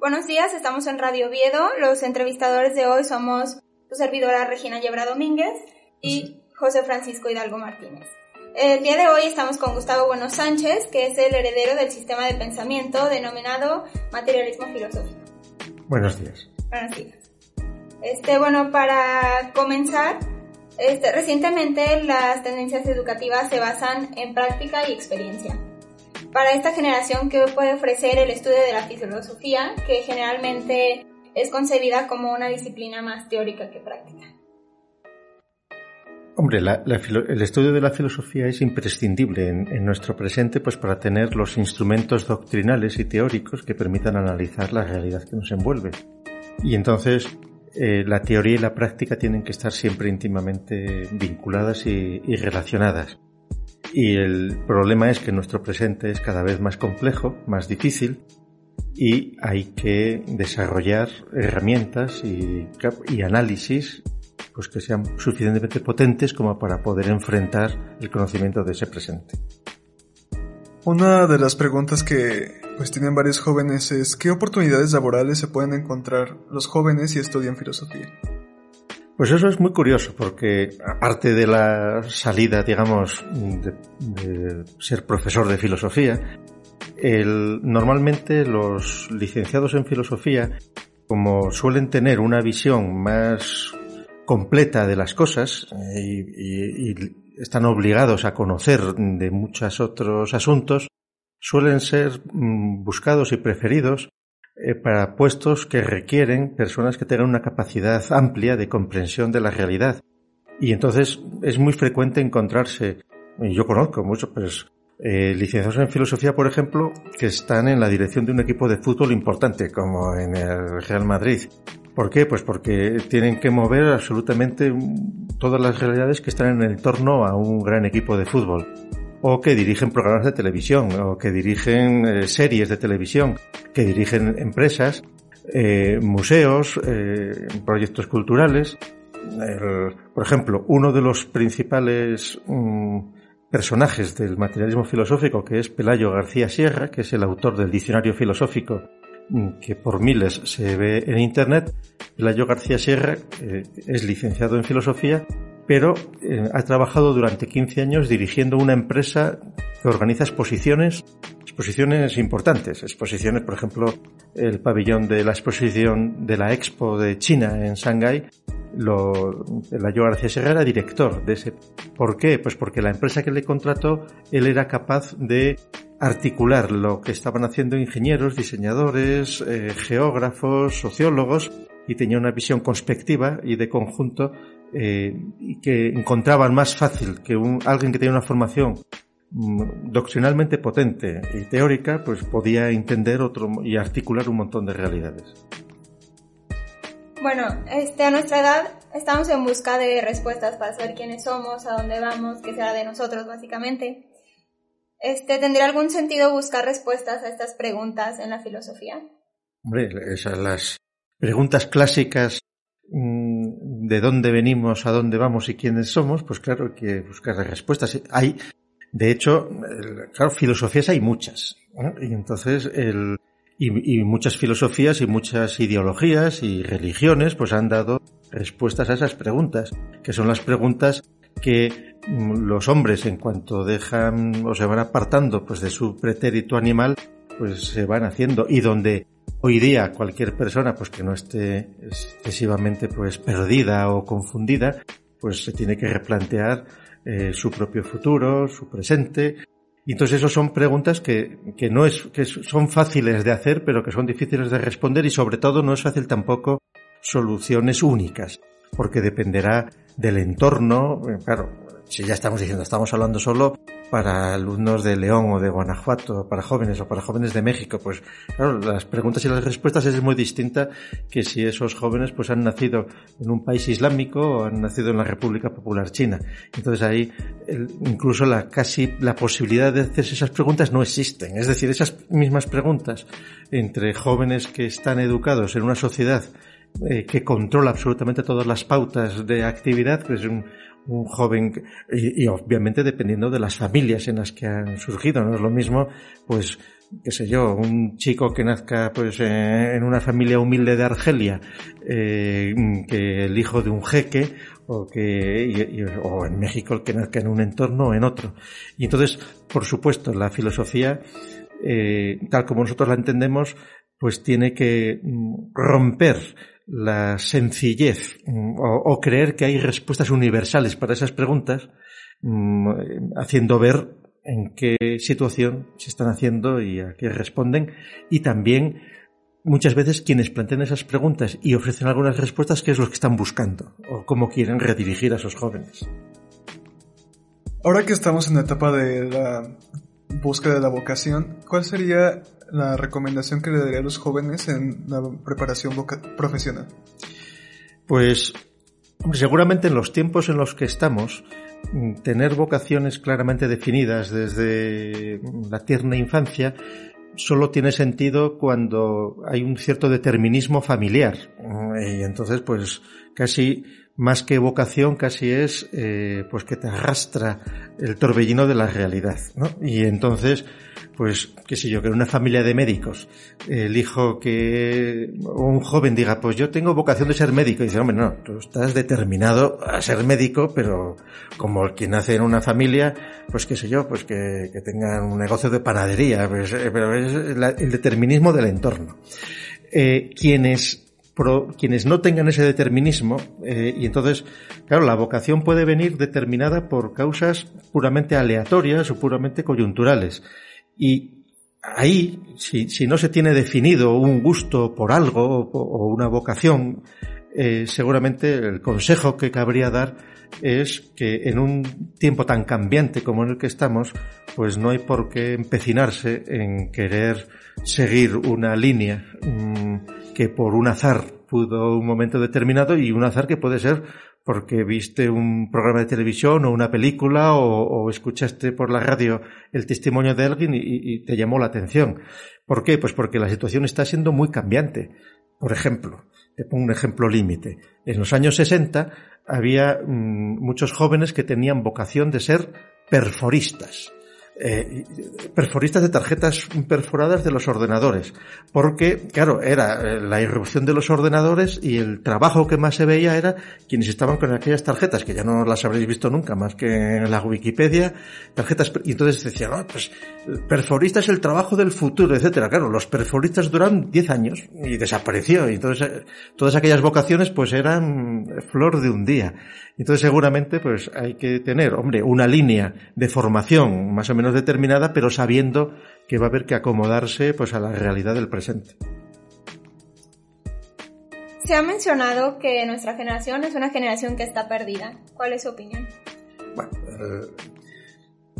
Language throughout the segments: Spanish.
Buenos días, estamos en Radio Viedo. Los entrevistadores de hoy somos su servidora Regina Yebra Domínguez y José Francisco Hidalgo Martínez. El día de hoy estamos con Gustavo Bueno Sánchez, que es el heredero del sistema de pensamiento denominado materialismo filosófico. Buenos días. Buenos días. Este, bueno, para comenzar, este, recientemente las tendencias educativas se basan en práctica y experiencia. Para esta generación, ¿qué puede ofrecer el estudio de la filosofía, que generalmente es concebida como una disciplina más teórica que práctica? Hombre, el estudio de la filosofía es imprescindible en, nuestro presente pues para tener los instrumentos doctrinales y teóricos que permitan analizar la realidad que nos envuelve. Y entonces eh, la teoría y la práctica tienen que estar siempre íntimamente vinculadas y relacionadas. Y el problema es que nuestro presente es cada vez más complejo, más difícil, y hay que desarrollar herramientas y, análisis pues que sean suficientemente potentes como para poder enfrentar el conocimiento de ese presente. Una de las preguntas que pues tienen varios jóvenes es ¿qué oportunidades laborales se pueden encontrar los jóvenes si estudian filosofía? Pues eso es muy curioso, porque aparte de la salida, digamos, de, ser profesor de filosofía, el, normalmente los licenciados en filosofía, como suelen tener una visión más completa de las cosas eh, y, y están obligados a conocer de muchos otros asuntos, suelen ser mm, buscados y preferidos eh, para puestos que requieren personas que tengan una capacidad amplia de comprensión de la realidad. Y entonces es muy frecuente encontrarse, y yo conozco muchos, pues, eh, licenciados en filosofía, por ejemplo, que están en la dirección de un equipo de fútbol importante, como en el Real Madrid. ¿Por qué? Pues porque tienen que mover absolutamente todas las realidades que están en el torno a un gran equipo de fútbol o que dirigen programas de televisión, o que dirigen eh, series de televisión, que dirigen empresas, eh, museos, eh, proyectos culturales. por ejemplo, uno de los principales mm, personajes del materialismo filosófico, que es Pelayo García Sierra, que es el autor del diccionario filosófico mm, que por miles se ve en Internet. Pelayo García Sierra es licenciado en filosofía pero eh, ha trabajado durante 15 años dirigiendo una empresa que organiza exposiciones, exposiciones importantes, exposiciones, por ejemplo, el pabellón de la exposición de la Expo de China en Shanghái, lo, la Yo García era director de ese. ¿Por qué? Pues porque la empresa que le contrató, él era capaz de articular lo que estaban haciendo ingenieros, diseñadores, eh, geógrafos, sociólogos, y tenía una visión conspectiva y de conjunto eh, y que encontraban más fácil que un, alguien que tenía una formación mm, doctrinalmente potente y teórica, pues podía entender otro y articular un montón de realidades. Bueno, este, a nuestra edad estamos en busca de respuestas para saber quiénes somos, a dónde vamos, qué será de nosotros, básicamente. Este, ¿Tendría algún sentido buscar respuestas a estas preguntas en la filosofía? Hombre, esas las preguntas clásicas Mm, de dónde venimos, a dónde vamos y quiénes somos, pues claro, que buscar respuestas. Hay, de hecho, claro, filosofías hay muchas. Y entonces, el, y, muchas filosofías y muchas ideologías y religiones, pues han dado respuestas a esas preguntas, que son las preguntas que mm, los hombres, en cuanto dejan o se van apartando, pues de su pretérito animal, pues se van haciendo y donde Hoy día cualquier persona pues que no esté excesivamente pues perdida o confundida, pues se tiene que replantear eh, su propio futuro, su presente. Y entonces eso son preguntas que, que no es, que son fáciles de hacer, pero que son difíciles de responder y sobre todo no es fácil tampoco soluciones únicas, porque dependerá del entorno, claro, si ya estamos diciendo, estamos hablando solo para alumnos de León o de Guanajuato, para jóvenes o para jóvenes de México, pues claro, las preguntas y las respuestas es muy distinta que si esos jóvenes pues han nacido en un país islámico o han nacido en la República Popular China. Entonces ahí incluso la casi la posibilidad de hacerse esas preguntas no existen. Es decir, esas mismas preguntas entre jóvenes que están educados en una sociedad eh, que controla absolutamente todas las pautas de actividad, que es un, un joven y, obviamente dependiendo de las familias en las que han surgido no es lo mismo pues qué sé yo, un chico que nazca pues en una familia humilde de Argelia, eh, que el hijo de un jeque, o que o en México el que nazca en un entorno o en otro. Y entonces, por supuesto, la filosofía, eh, tal como nosotros la entendemos, pues tiene que mm, romper la sencillez mm, o, creer que hay respuestas universales para esas preguntas, mm, haciendo ver en qué situación se están haciendo y a qué responden, y también muchas veces quienes plantean esas preguntas y ofrecen algunas respuestas, qué es lo que están buscando o cómo quieren redirigir a esos jóvenes. Ahora que estamos en la etapa de la búsqueda de la vocación, ¿cuál sería la recomendación que le daría a los jóvenes en la preparación profesional? Pues seguramente en los tiempos en los que estamos, mm, tener vocaciones claramente definidas desde la tierna infancia solo tiene sentido cuando hay un cierto determinismo familiar. Y entonces, pues, casi más que vocación, casi es, eh, pues, que te arrastra el torbellino de la realidad, ¿no? Y entonces, pues, qué sé yo, que en una familia de médicos, el hijo que, un joven diga, pues yo tengo vocación de ser médico, y dice, hombre, no, tú estás determinado a ser médico, pero como que nace en una familia, pues qué sé yo, pues que, que tenga un negocio de panadería, pues, eh, pero es el determinismo del entorno. Eh, quienes quienes no tengan ese determinismo, eh, y entonces, claro, la vocación puede venir determinada por causas puramente aleatorias o puramente coyunturales. Y ahí, si, si no se tiene definido un gusto por algo o, una vocación, eh, seguramente el consejo que cabría dar es que en un tiempo tan cambiante como en el que estamos, pues no hay por qué empecinarse en querer seguir una línea mm, que por un azar pudo un momento determinado y un azar que puede ser porque viste un programa de televisión o una película o, escuchaste por la radio el testimonio de alguien y, te llamó la atención. ¿Por qué? Pues porque la situación está siendo muy cambiante. Por ejemplo, te pongo un ejemplo límite. En los años 60 había mm, muchos jóvenes que tenían vocación de ser perforistas eh, perforistas de tarjetas perforadas de los ordenadores. Porque, claro, era eh, la irrupción de los ordenadores y el trabajo que más se veía era quienes estaban con aquellas tarjetas, que ya no las habréis visto nunca más que en la Wikipedia, tarjetas, y entonces decían, no, pues, perforista es el trabajo del futuro, etcétera. Claro, los perforistas duran 10 años y desapareció, y entonces eh, todas aquellas vocaciones pues eran flor de un día. Entonces seguramente pues hay que tener, hombre, una línea de formación más o menos determinada, pero sabiendo que va a haber que acomodarse pues a la realidad del presente. Se ha mencionado que nuestra generación es una generación que está perdida. ¿Cuál es su opinión? Bueno, eh,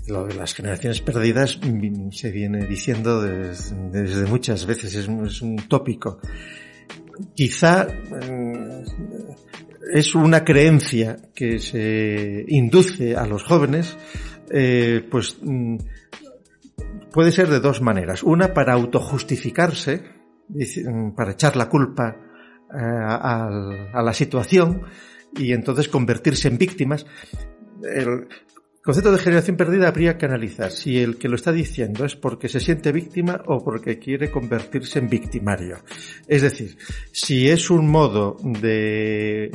lo de las generaciones perdidas se viene diciendo desde, muchas veces, es, es un tópico. Quizá eh, es una creencia que se induce a los jóvenes, eh, pues mm, puede ser de dos maneras. Una para autojustificarse, mm, para echar la culpa eh, a, la situación y entonces convertirse en víctimas. Concepto de generación perdida habría que analizar si el que lo está diciendo es porque se siente víctima o porque quiere convertirse en victimario. Es decir, si es un modo de,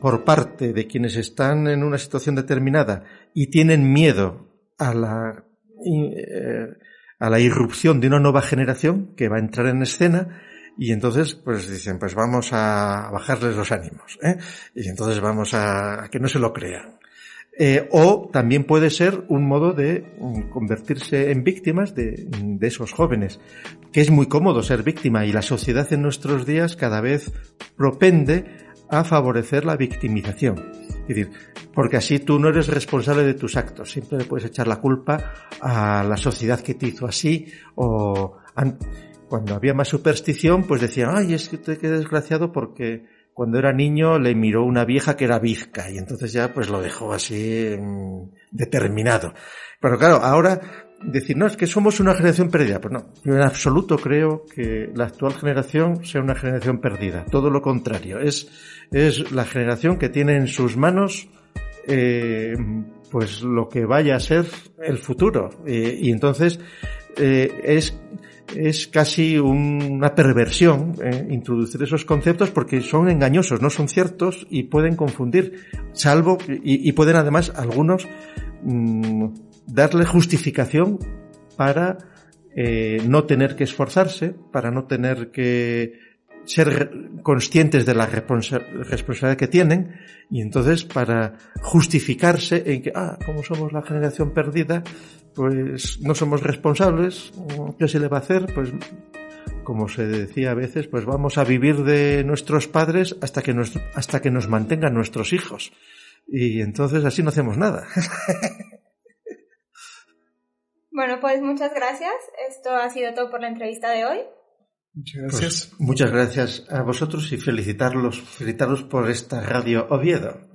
por parte de quienes están en una situación determinada y tienen miedo a la, eh, a la irrupción de una nueva generación que va a entrar en escena, y entonces, pues dicen, pues vamos a bajarles los ánimos, ¿eh? Y entonces vamos a que no se lo crean. Eh, o también puede ser un modo de mm, convertirse en víctimas de, de, esos jóvenes, que es muy cómodo ser víctima y la sociedad en nuestros días cada vez propende a favorecer la victimización. Es decir, porque así tú no eres responsable de tus actos, siempre le puedes echar la culpa a la sociedad que te hizo así o cuando había más superstición, pues decían, ay, es que te quedé desgraciado porque cuando era niño le miró una vieja que era bizca y entonces ya pues lo dejó así mm, determinado. Pero claro, ahora decir, no, es que somos una generación perdida. Pues no, yo en absoluto creo que la actual generación sea una generación perdida. Todo lo contrario. Es, es la generación que tiene en sus manos eh, pues lo que vaya a ser el futuro. y entonces eh, es es casi una perversión eh, introducir esos conceptos porque son engañosos, no son ciertos y pueden confundir, salvo y, pueden además algunos mm, darle justificación para eh, no tener que esforzarse, para no tener que ser conscientes de la responsabilidad que tienen y entonces para justificarse en que, ah, como somos la generación perdida, pues no somos responsables, ¿qué se le va a hacer? Pues como se decía a veces, pues vamos a vivir de nuestros padres hasta que nos, hasta que nos mantengan nuestros hijos. Y entonces así no hacemos nada. Bueno, pues muchas gracias. Esto ha sido todo por la entrevista de hoy. Muchas gracias. Pues muchas gracias a vosotros y felicitarlos, felicitarlos por esta radio Oviedo.